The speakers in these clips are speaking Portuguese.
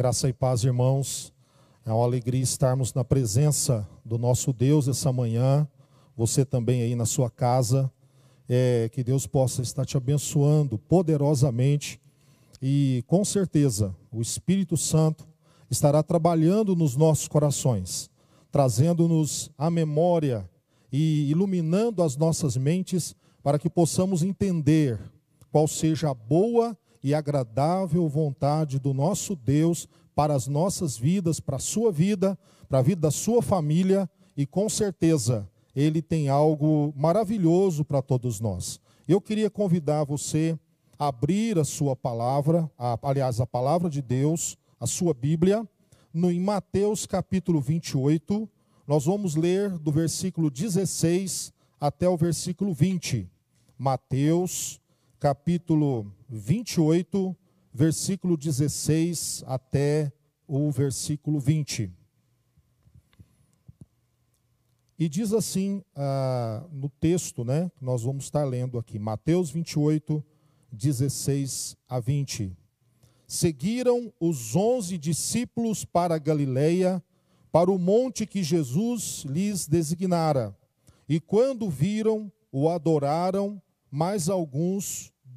Graça e paz, irmãos. É uma alegria estarmos na presença do nosso Deus essa manhã. Você também aí na sua casa. É, que Deus possa estar te abençoando poderosamente. E com certeza o Espírito Santo estará trabalhando nos nossos corações, trazendo-nos a memória e iluminando as nossas mentes para que possamos entender qual seja a boa e agradável vontade do nosso Deus para as nossas vidas, para a sua vida, para a vida da sua família e com certeza ele tem algo maravilhoso para todos nós. Eu queria convidar você a abrir a sua palavra, a, aliás, a palavra de Deus, a sua Bíblia, no, em Mateus capítulo 28, nós vamos ler do versículo 16 até o versículo 20. Mateus capítulo 28, versículo 16 até o versículo 20. E diz assim ah, no texto, né, nós vamos estar lendo aqui, Mateus 28, 16 a 20. Seguiram os onze discípulos para Galileia, para o monte que Jesus lhes designara. E quando viram, o adoraram, mas alguns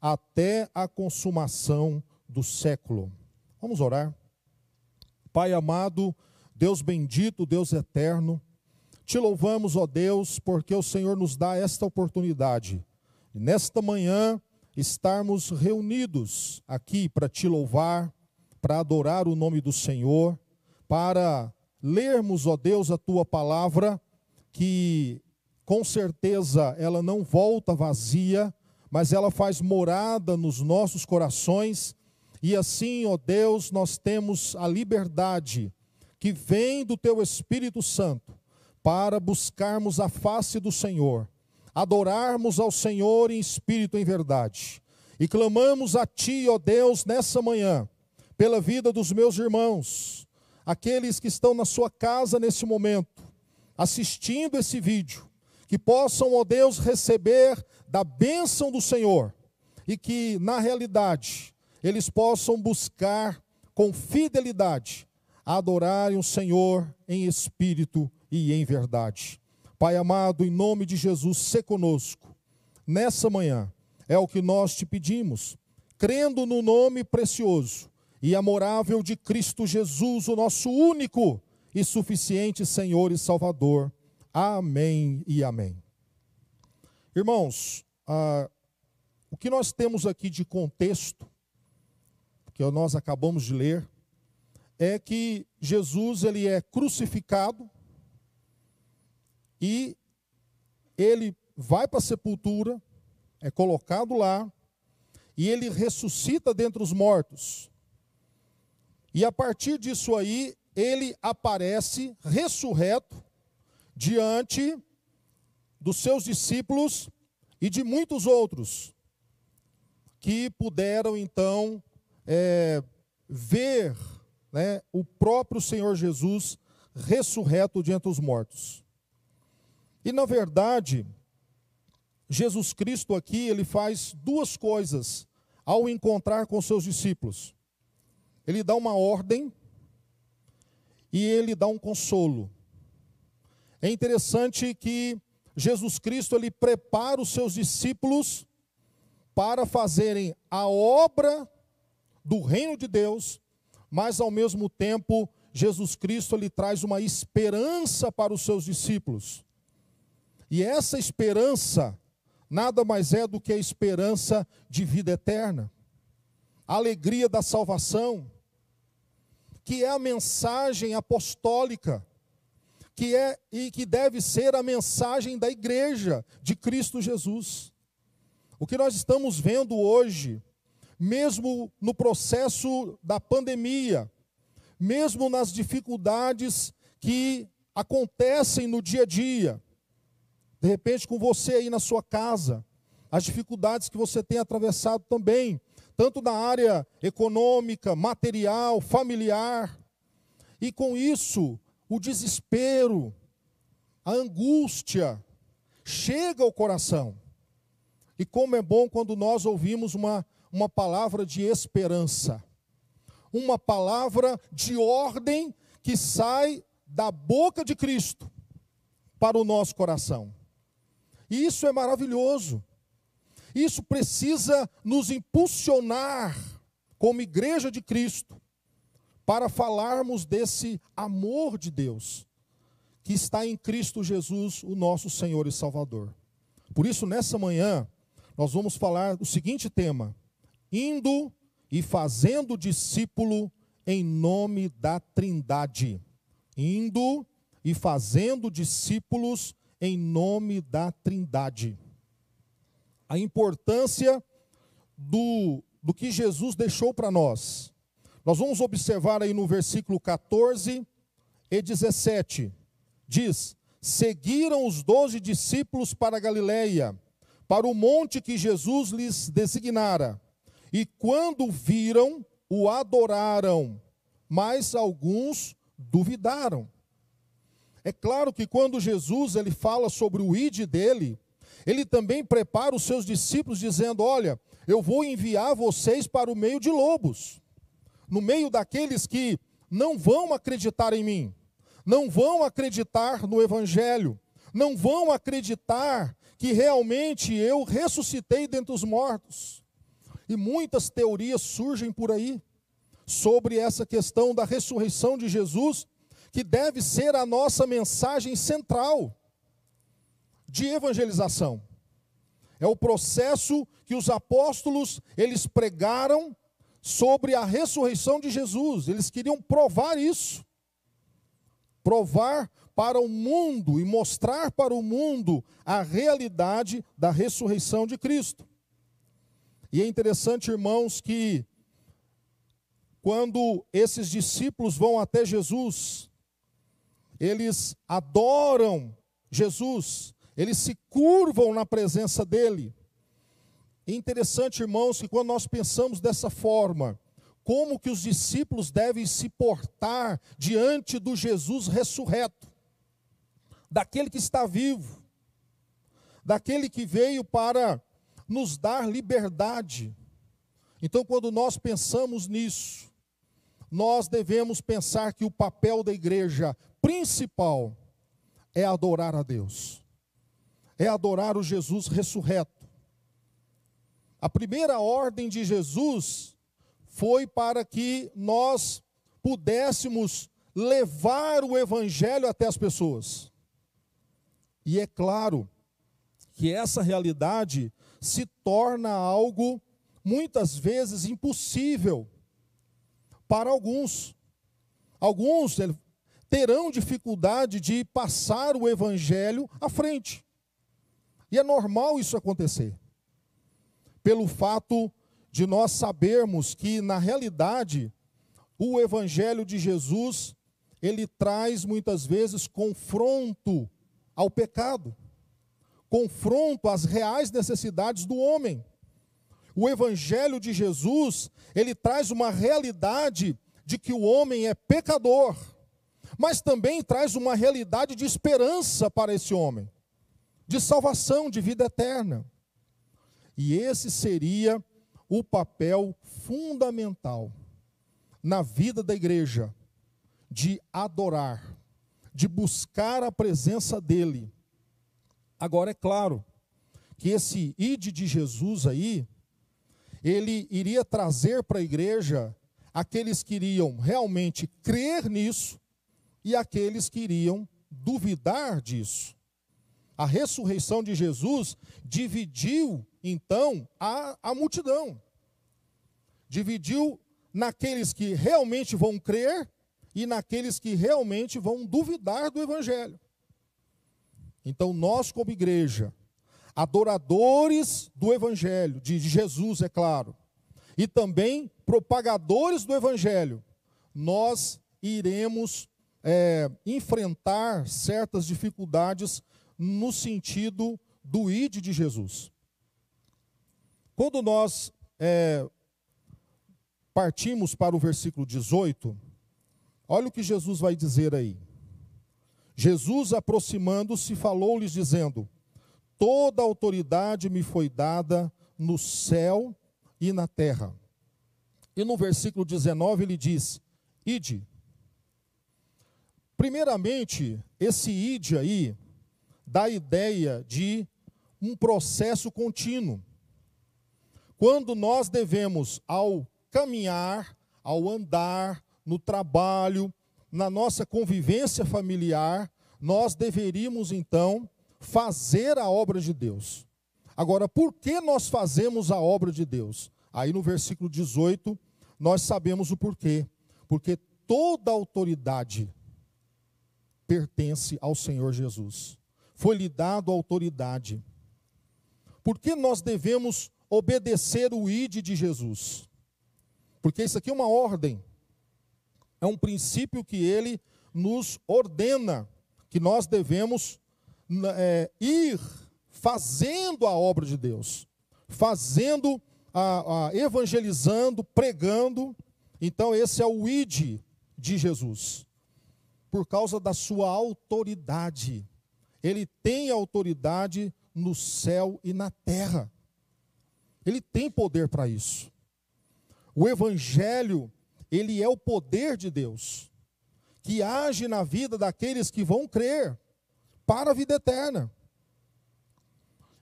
até a consumação do século. Vamos orar. Pai amado, Deus bendito, Deus eterno, te louvamos, ó Deus, porque o Senhor nos dá esta oportunidade. Nesta manhã, estarmos reunidos aqui para te louvar, para adorar o nome do Senhor, para lermos, ó Deus, a tua palavra, que com certeza ela não volta vazia, mas ela faz morada nos nossos corações, e assim, ó Deus, nós temos a liberdade que vem do Teu Espírito Santo para buscarmos a face do Senhor, adorarmos ao Senhor em espírito e em verdade, e clamamos a Ti, ó Deus, nessa manhã, pela vida dos meus irmãos, aqueles que estão na sua casa nesse momento, assistindo esse vídeo, que possam, ó Deus, receber da bênção do Senhor e que, na realidade, eles possam buscar com fidelidade adorarem o Senhor em espírito e em verdade. Pai amado, em nome de Jesus, se conosco nessa manhã. É o que nós te pedimos, crendo no nome precioso e amorável de Cristo Jesus, o nosso único e suficiente Senhor e Salvador. Amém e amém. Irmãos, ah, o que nós temos aqui de contexto, que nós acabamos de ler, é que Jesus ele é crucificado e ele vai para a sepultura, é colocado lá, e ele ressuscita dentre os mortos. E a partir disso aí, ele aparece ressurreto diante dos seus discípulos e de muitos outros que puderam então é, ver né, o próprio Senhor Jesus ressurreto diante dos mortos. E na verdade, Jesus Cristo aqui, ele faz duas coisas ao encontrar com seus discípulos. Ele dá uma ordem e ele dá um consolo. É interessante que Jesus Cristo ele prepara os seus discípulos para fazerem a obra do reino de Deus, mas ao mesmo tempo Jesus Cristo ele traz uma esperança para os seus discípulos. E essa esperança nada mais é do que a esperança de vida eterna, a alegria da salvação, que é a mensagem apostólica que é e que deve ser a mensagem da igreja de Cristo Jesus. O que nós estamos vendo hoje, mesmo no processo da pandemia, mesmo nas dificuldades que acontecem no dia a dia. De repente, com você aí na sua casa, as dificuldades que você tem atravessado também, tanto na área econômica, material, familiar. E com isso, o desespero, a angústia chega ao coração. E como é bom quando nós ouvimos uma, uma palavra de esperança, uma palavra de ordem que sai da boca de Cristo para o nosso coração. E isso é maravilhoso. Isso precisa nos impulsionar, como igreja de Cristo, para falarmos desse amor de Deus, que está em Cristo Jesus, o nosso Senhor e Salvador. Por isso, nessa manhã, nós vamos falar do seguinte tema: indo e fazendo discípulo em nome da Trindade. Indo e fazendo discípulos em nome da Trindade. A importância do, do que Jesus deixou para nós. Nós vamos observar aí no versículo 14 e 17. Diz: Seguiram os doze discípulos para Galiléia, para o monte que Jesus lhes designara. E quando viram, o adoraram, mas alguns duvidaram. É claro que quando Jesus ele fala sobre o id dele, ele também prepara os seus discípulos dizendo: "Olha, eu vou enviar vocês para o meio de lobos, no meio daqueles que não vão acreditar em mim, não vão acreditar no evangelho, não vão acreditar que realmente eu ressuscitei dentre os mortos. E muitas teorias surgem por aí sobre essa questão da ressurreição de Jesus, que deve ser a nossa mensagem central de evangelização. É o processo que os apóstolos eles pregaram sobre a ressurreição de Jesus. Eles queriam provar isso. Provar para o mundo e mostrar para o mundo a realidade da ressurreição de Cristo. E é interessante, irmãos, que quando esses discípulos vão até Jesus, eles adoram Jesus, eles se curvam na presença dele. É interessante, irmãos, que quando nós pensamos dessa forma, como que os discípulos devem se portar diante do Jesus ressurreto, daquele que está vivo, daquele que veio para nos dar liberdade. Então, quando nós pensamos nisso, nós devemos pensar que o papel da igreja principal é adorar a Deus, é adorar o Jesus ressurreto. A primeira ordem de Jesus foi para que nós pudéssemos levar o evangelho até as pessoas. E é claro que essa realidade se torna algo muitas vezes impossível para alguns. Alguns terão dificuldade de passar o evangelho à frente. E é normal isso acontecer. Pelo fato de nós sabermos que na realidade o evangelho de Jesus, ele traz muitas vezes confronto ao pecado confronto às reais necessidades do homem. O evangelho de Jesus, ele traz uma realidade de que o homem é pecador, mas também traz uma realidade de esperança para esse homem, de salvação, de vida eterna. E esse seria o papel fundamental na vida da igreja, de adorar, de buscar a presença dEle Agora, é claro que esse ide de Jesus aí, ele iria trazer para a igreja aqueles que iriam realmente crer nisso e aqueles que iriam duvidar disso. A ressurreição de Jesus dividiu, então, a, a multidão. Dividiu naqueles que realmente vão crer e naqueles que realmente vão duvidar do Evangelho. Então, nós, como igreja, adoradores do Evangelho, de Jesus, é claro, e também propagadores do Evangelho, nós iremos é, enfrentar certas dificuldades no sentido do id de Jesus. Quando nós é, partimos para o versículo 18, olha o que Jesus vai dizer aí. Jesus, aproximando-se, falou-lhes, dizendo: Toda autoridade me foi dada no céu e na terra. E no versículo 19 ele diz: Ide. Primeiramente, esse ide aí dá a ideia de um processo contínuo. Quando nós devemos, ao caminhar, ao andar, no trabalho, na nossa convivência familiar, nós deveríamos então fazer a obra de Deus. Agora, por que nós fazemos a obra de Deus? Aí no versículo 18, nós sabemos o porquê. Porque toda autoridade pertence ao Senhor Jesus. Foi-lhe dado autoridade. Por que nós devemos obedecer o ID de Jesus? Porque isso aqui é uma ordem. É um princípio que ele nos ordena, que nós devemos é, ir fazendo a obra de Deus, fazendo, a, a, evangelizando, pregando. Então, esse é o id de Jesus, por causa da sua autoridade. Ele tem autoridade no céu e na terra. Ele tem poder para isso. O evangelho, ele é o poder de Deus, que age na vida daqueles que vão crer para a vida eterna.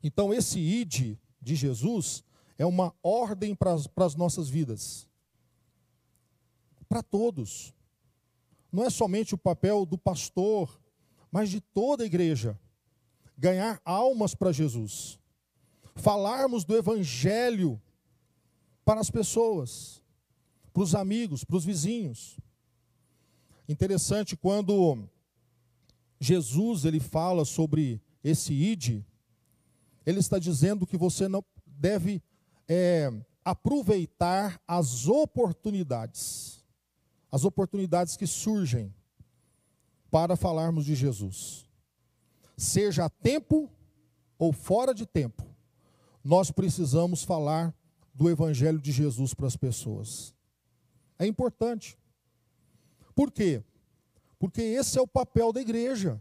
Então, esse id de Jesus é uma ordem para as, para as nossas vidas. Para todos. Não é somente o papel do pastor, mas de toda a igreja. Ganhar almas para Jesus. Falarmos do evangelho para as pessoas, para os amigos, para os vizinhos. Interessante quando Jesus ele fala sobre esse id, ele está dizendo que você não deve é, aproveitar as oportunidades, as oportunidades que surgem para falarmos de Jesus. Seja a tempo ou fora de tempo, nós precisamos falar do Evangelho de Jesus para as pessoas. É importante. Por quê? Porque esse é o papel da igreja.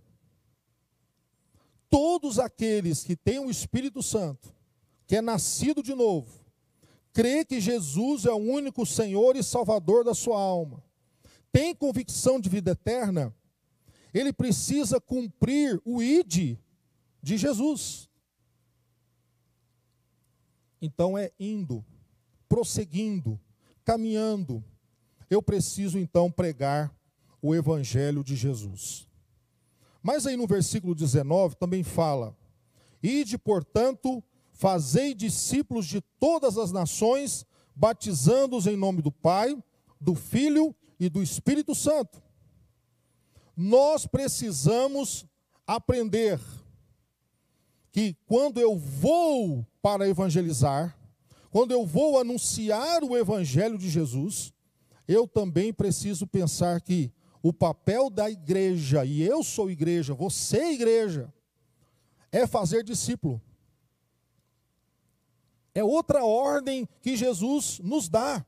Todos aqueles que têm o Espírito Santo, que é nascido de novo, crê que Jesus é o único Senhor e Salvador da sua alma, tem convicção de vida eterna, ele precisa cumprir o ID de Jesus. Então é indo, prosseguindo, caminhando. Eu preciso então pregar o Evangelho de Jesus. Mas aí no versículo 19 também fala: Ide, portanto, fazei discípulos de todas as nações, batizando-os em nome do Pai, do Filho e do Espírito Santo. Nós precisamos aprender que quando eu vou para evangelizar, quando eu vou anunciar o evangelho de Jesus, eu também preciso pensar que o papel da igreja, e eu sou igreja, você é igreja, é fazer discípulo. É outra ordem que Jesus nos dá.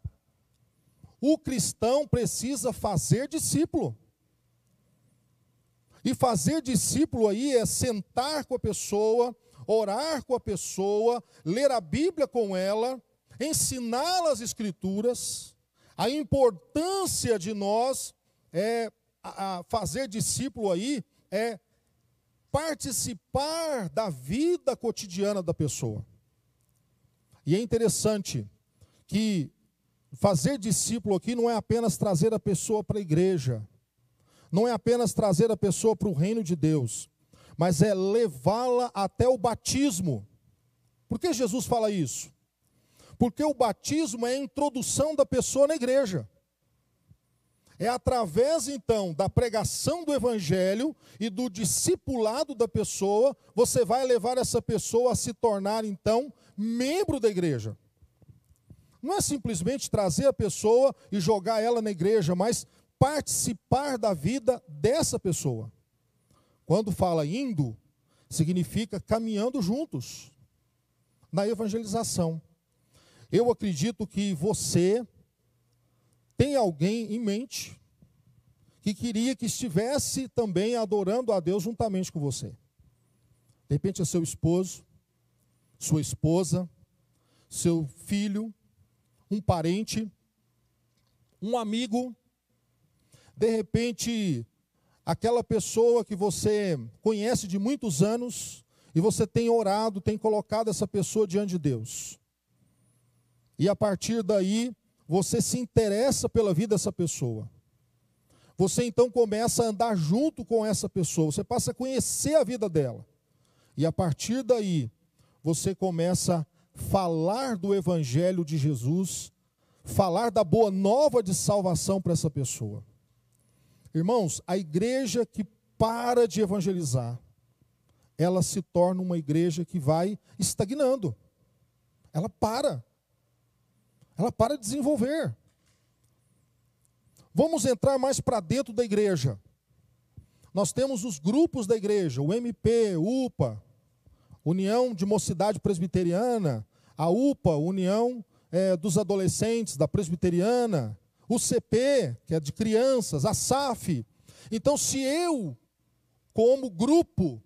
O cristão precisa fazer discípulo. E fazer discípulo aí é sentar com a pessoa, orar com a pessoa, ler a Bíblia com ela, ensiná-la as Escrituras, a importância de nós é a, a fazer discípulo aí é participar da vida cotidiana da pessoa. E é interessante que fazer discípulo aqui não é apenas trazer a pessoa para a igreja, não é apenas trazer a pessoa para o reino de Deus, mas é levá-la até o batismo. Por que Jesus fala isso? Porque o batismo é a introdução da pessoa na igreja. É através então da pregação do evangelho e do discipulado da pessoa, você vai levar essa pessoa a se tornar então membro da igreja. Não é simplesmente trazer a pessoa e jogar ela na igreja, mas participar da vida dessa pessoa. Quando fala indo, significa caminhando juntos na evangelização. Eu acredito que você tem alguém em mente que queria que estivesse também adorando a Deus juntamente com você. De repente é seu esposo, sua esposa, seu filho, um parente, um amigo, de repente aquela pessoa que você conhece de muitos anos e você tem orado, tem colocado essa pessoa diante de Deus. E a partir daí, você se interessa pela vida dessa pessoa. Você então começa a andar junto com essa pessoa, você passa a conhecer a vida dela. E a partir daí, você começa a falar do evangelho de Jesus, falar da boa nova de salvação para essa pessoa. Irmãos, a igreja que para de evangelizar, ela se torna uma igreja que vai estagnando. Ela para. Ela para de desenvolver. Vamos entrar mais para dentro da igreja. Nós temos os grupos da igreja, o MP, UPA, União de Mocidade Presbiteriana, a UPA, União é, dos Adolescentes da Presbiteriana, o CP, que é de crianças, a SAF. Então, se eu, como grupo,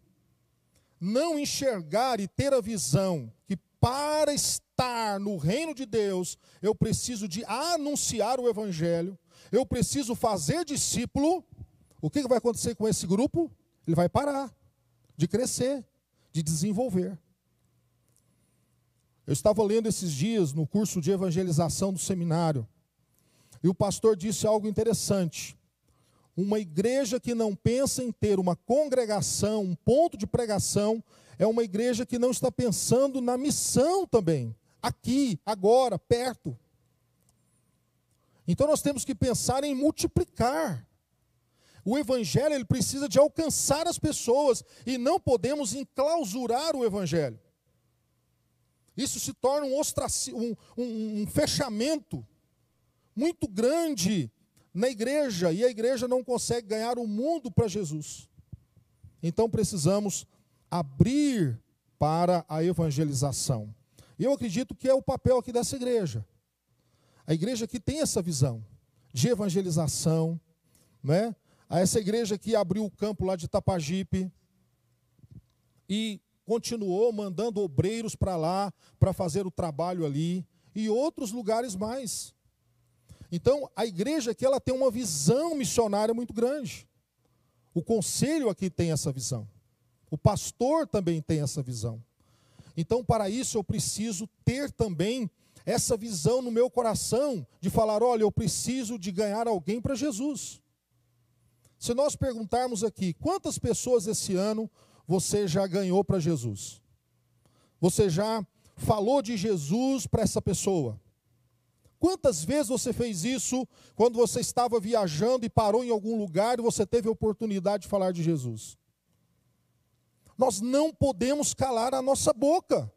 não enxergar e ter a visão que para estar no reino de Deus, eu preciso de anunciar o evangelho, eu preciso fazer discípulo, o que vai acontecer com esse grupo? Ele vai parar de crescer, de desenvolver. Eu estava lendo esses dias no curso de evangelização do seminário, e o pastor disse algo interessante. Uma igreja que não pensa em ter uma congregação, um ponto de pregação, é uma igreja que não está pensando na missão também, aqui, agora, perto. Então nós temos que pensar em multiplicar. O evangelho ele precisa de alcançar as pessoas e não podemos enclausurar o evangelho. Isso se torna um, um, um, um fechamento muito grande na igreja e a igreja não consegue ganhar o mundo para Jesus. Então precisamos abrir para a evangelização. Eu acredito que é o papel aqui dessa igreja. A igreja que tem essa visão de evangelização, né? Essa igreja que abriu o campo lá de Tapajipe e continuou mandando obreiros para lá para fazer o trabalho ali e outros lugares mais. Então, a igreja aqui ela tem uma visão missionária muito grande. O conselho aqui tem essa visão. O pastor também tem essa visão. Então, para isso, eu preciso ter também essa visão no meu coração de falar: olha, eu preciso de ganhar alguém para Jesus. Se nós perguntarmos aqui, quantas pessoas esse ano você já ganhou para Jesus? Você já falou de Jesus para essa pessoa? Quantas vezes você fez isso quando você estava viajando e parou em algum lugar e você teve a oportunidade de falar de Jesus? Nós não podemos calar a nossa boca.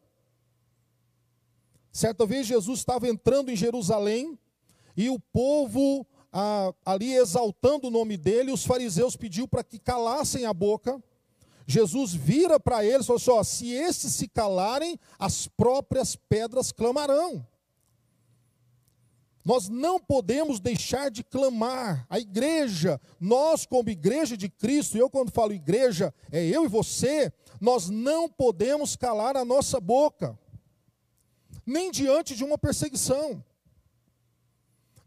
Certa vez Jesus estava entrando em Jerusalém e o povo ah, ali exaltando o nome dele, os fariseus pediu para que calassem a boca. Jesus vira para eles e falou assim: ó, se esses se calarem, as próprias pedras clamarão. Nós não podemos deixar de clamar. A igreja, nós como igreja de Cristo, eu quando falo igreja, é eu e você, nós não podemos calar a nossa boca. Nem diante de uma perseguição.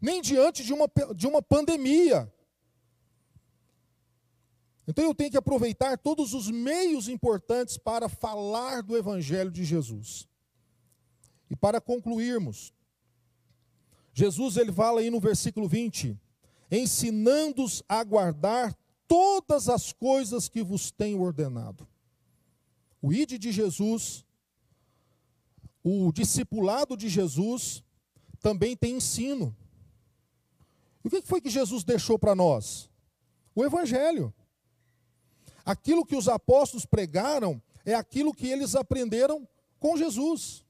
Nem diante de uma, de uma pandemia. Então eu tenho que aproveitar todos os meios importantes para falar do Evangelho de Jesus. E para concluirmos, Jesus ele fala aí no versículo 20: ensinando-os a guardar todas as coisas que vos tenho ordenado. O ide de Jesus, o discipulado de Jesus, também tem ensino. E o que foi que Jesus deixou para nós? O Evangelho. Aquilo que os apóstolos pregaram é aquilo que eles aprenderam com Jesus.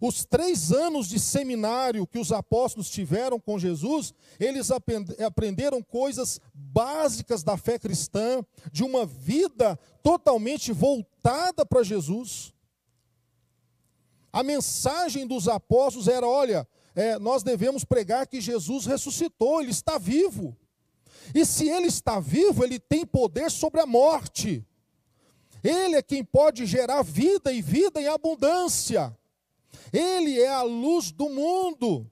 Os três anos de seminário que os apóstolos tiveram com Jesus, eles aprenderam coisas básicas da fé cristã, de uma vida totalmente voltada para Jesus. A mensagem dos apóstolos era: olha, é, nós devemos pregar que Jesus ressuscitou, ele está vivo. E se ele está vivo, ele tem poder sobre a morte. Ele é quem pode gerar vida e vida em abundância. Ele é a luz do mundo.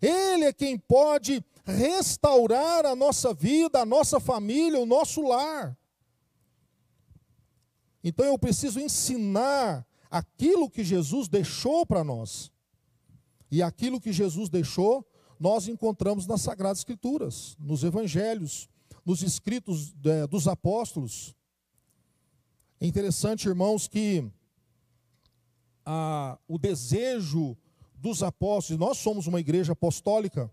Ele é quem pode restaurar a nossa vida, a nossa família, o nosso lar. Então eu preciso ensinar aquilo que Jesus deixou para nós. E aquilo que Jesus deixou, nós encontramos nas Sagradas Escrituras, nos Evangelhos, nos escritos é, dos apóstolos. É interessante, irmãos, que a, o desejo dos apóstolos, nós somos uma igreja apostólica,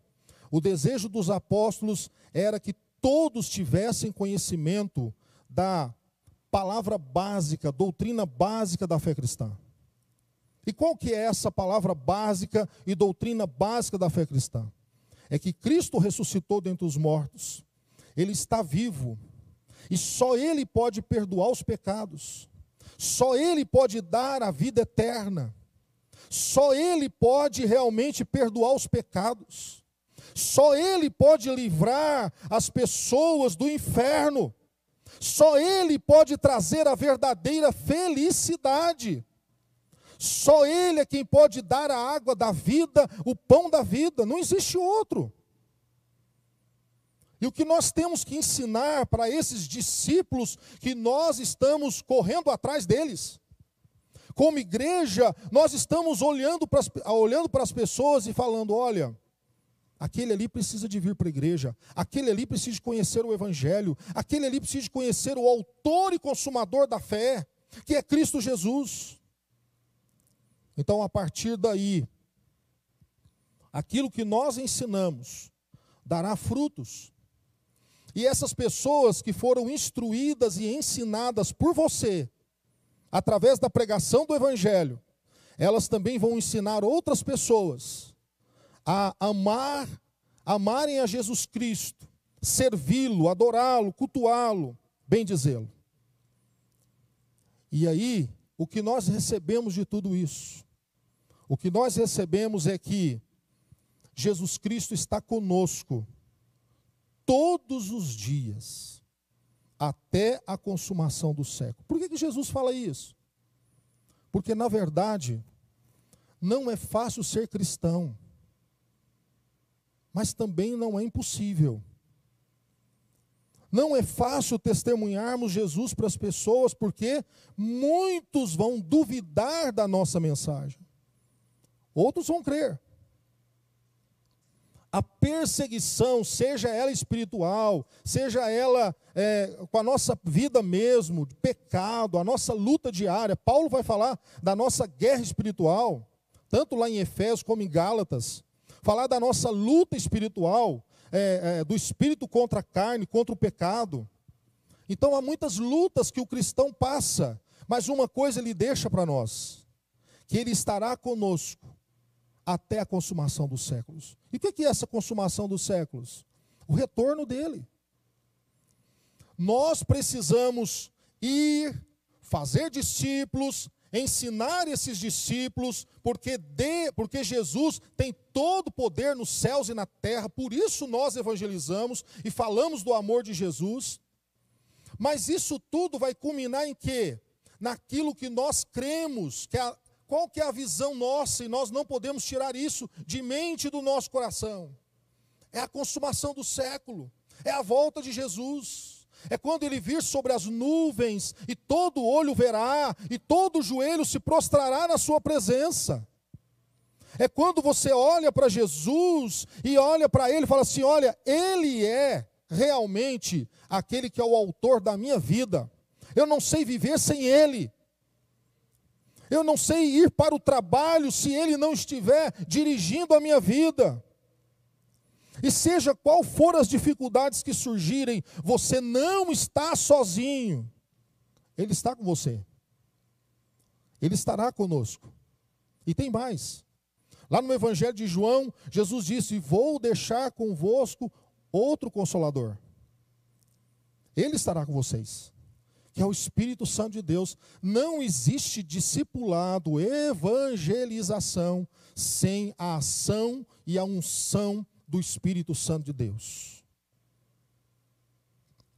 o desejo dos apóstolos era que todos tivessem conhecimento da palavra básica, doutrina básica da fé cristã. E qual que é essa palavra básica e doutrina básica da fé cristã? É que Cristo ressuscitou dentre os mortos. Ele está vivo. E só ele pode perdoar os pecados. Só Ele pode dar a vida eterna. Só Ele pode realmente perdoar os pecados. Só Ele pode livrar as pessoas do inferno. Só Ele pode trazer a verdadeira felicidade. Só Ele é quem pode dar a água da vida, o pão da vida. Não existe outro. E o que nós temos que ensinar para esses discípulos que nós estamos correndo atrás deles. Como igreja, nós estamos olhando para as, olhando para as pessoas e falando: olha, aquele ali precisa de vir para a igreja, aquele ali precisa de conhecer o Evangelho, aquele ali precisa de conhecer o autor e consumador da fé, que é Cristo Jesus. Então, a partir daí, aquilo que nós ensinamos dará frutos. E essas pessoas que foram instruídas e ensinadas por você, através da pregação do Evangelho, elas também vão ensinar outras pessoas a amar, amarem a Jesus Cristo, servi-lo, adorá-lo, cultuá-lo, bem dizê-lo. E aí, o que nós recebemos de tudo isso? O que nós recebemos é que Jesus Cristo está conosco todos os dias, até a consumação do século. Por que, que Jesus fala isso? Porque, na verdade, não é fácil ser cristão, mas também não é impossível. Não é fácil testemunharmos Jesus para as pessoas, porque muitos vão duvidar da nossa mensagem, outros vão crer a perseguição, seja ela espiritual, seja ela é, com a nossa vida mesmo, de pecado, a nossa luta diária. Paulo vai falar da nossa guerra espiritual, tanto lá em Efésios como em Gálatas. Falar da nossa luta espiritual, é, é, do espírito contra a carne, contra o pecado. Então há muitas lutas que o cristão passa, mas uma coisa ele deixa para nós: que ele estará conosco até a consumação dos séculos. E o que é essa consumação dos séculos? O retorno dele. Nós precisamos ir, fazer discípulos, ensinar esses discípulos, porque, de, porque Jesus tem todo o poder nos céus e na terra, por isso nós evangelizamos e falamos do amor de Jesus. Mas isso tudo vai culminar em quê? Naquilo que nós cremos, que a, qual que é a visão nossa e nós não podemos tirar isso de mente do nosso coração? É a consumação do século, é a volta de Jesus. É quando ele vir sobre as nuvens e todo olho verá e todo joelho se prostrará na sua presença. É quando você olha para Jesus e olha para ele e fala assim: olha, ele é realmente aquele que é o autor da minha vida. Eu não sei viver sem ele. Eu não sei ir para o trabalho se Ele não estiver dirigindo a minha vida. E seja qual for as dificuldades que surgirem, você não está sozinho. Ele está com você. Ele estará conosco. E tem mais. Lá no Evangelho de João, Jesus disse: Vou deixar convosco outro consolador. Ele estará com vocês, que é o Espírito Santo de Deus. Não existe discipulado, evangelização, sem a ação e a unção do Espírito Santo de Deus.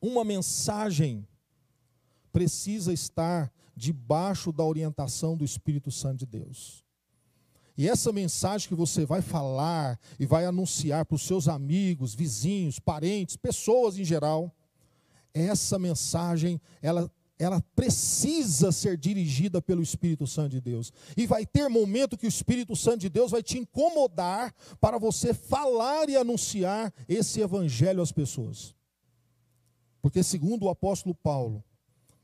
Uma mensagem precisa estar debaixo da orientação do Espírito Santo de Deus. E essa mensagem que você vai falar e vai anunciar para os seus amigos, vizinhos, parentes, pessoas em geral, essa mensagem, ela, ela precisa ser dirigida pelo Espírito Santo de Deus. E vai ter momento que o Espírito Santo de Deus vai te incomodar para você falar e anunciar esse evangelho às pessoas. Porque, segundo o apóstolo Paulo,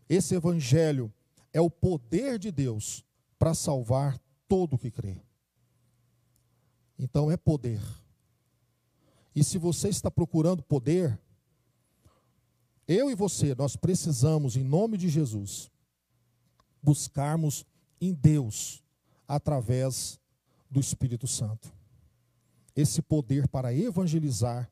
esse evangelho é o poder de Deus para salvar todo o que crê. Então é poder. E se você está procurando poder, eu e você, nós precisamos, em nome de Jesus, buscarmos em Deus, através do Espírito Santo, esse poder para evangelizar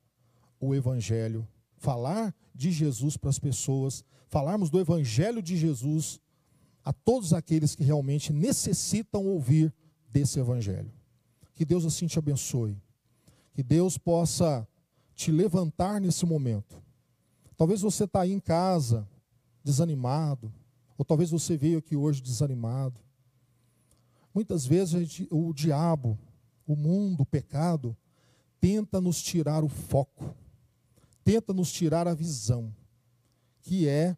o Evangelho, falar de Jesus para as pessoas, falarmos do Evangelho de Jesus a todos aqueles que realmente necessitam ouvir desse Evangelho. Que Deus assim te abençoe. Que Deus possa te levantar nesse momento. Talvez você está aí em casa, desanimado, ou talvez você veio aqui hoje desanimado. Muitas vezes gente, o diabo, o mundo, o pecado, tenta nos tirar o foco, tenta nos tirar a visão, que é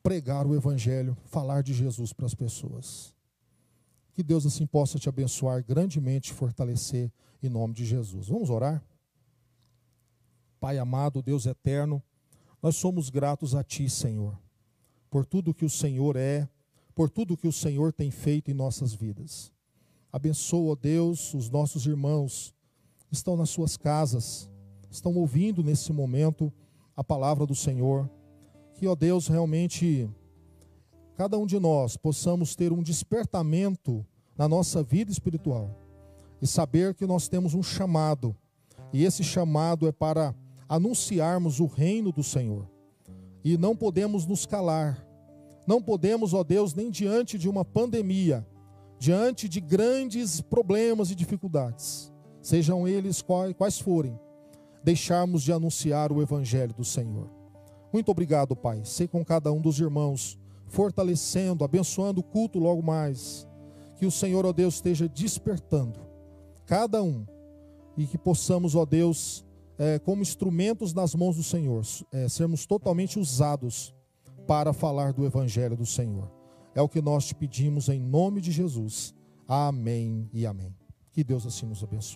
pregar o Evangelho, falar de Jesus para as pessoas. Que Deus assim possa te abençoar grandemente, fortalecer em nome de Jesus. Vamos orar? Pai amado, Deus eterno, nós somos gratos a Ti, Senhor, por tudo que o Senhor é, por tudo que o Senhor tem feito em nossas vidas. Abençoa, Deus, os nossos irmãos que estão nas suas casas, estão ouvindo nesse momento a palavra do Senhor. Que, ó Deus, realmente cada um de nós possamos ter um despertamento na nossa vida espiritual e saber que nós temos um chamado, e esse chamado é para anunciarmos o reino do Senhor. E não podemos nos calar, não podemos, ó Deus, nem diante de uma pandemia, diante de grandes problemas e dificuldades, sejam eles quais forem, deixarmos de anunciar o Evangelho do Senhor. Muito obrigado, Pai. Sei com cada um dos irmãos, fortalecendo, abençoando o culto logo mais que o Senhor, ó Deus, esteja despertando cada um e que possamos, ó Deus, é, como instrumentos nas mãos do Senhor, é, sermos totalmente usados para falar do Evangelho do Senhor. É o que nós te pedimos em nome de Jesus. Amém e amém. Que Deus assim nos abençoe.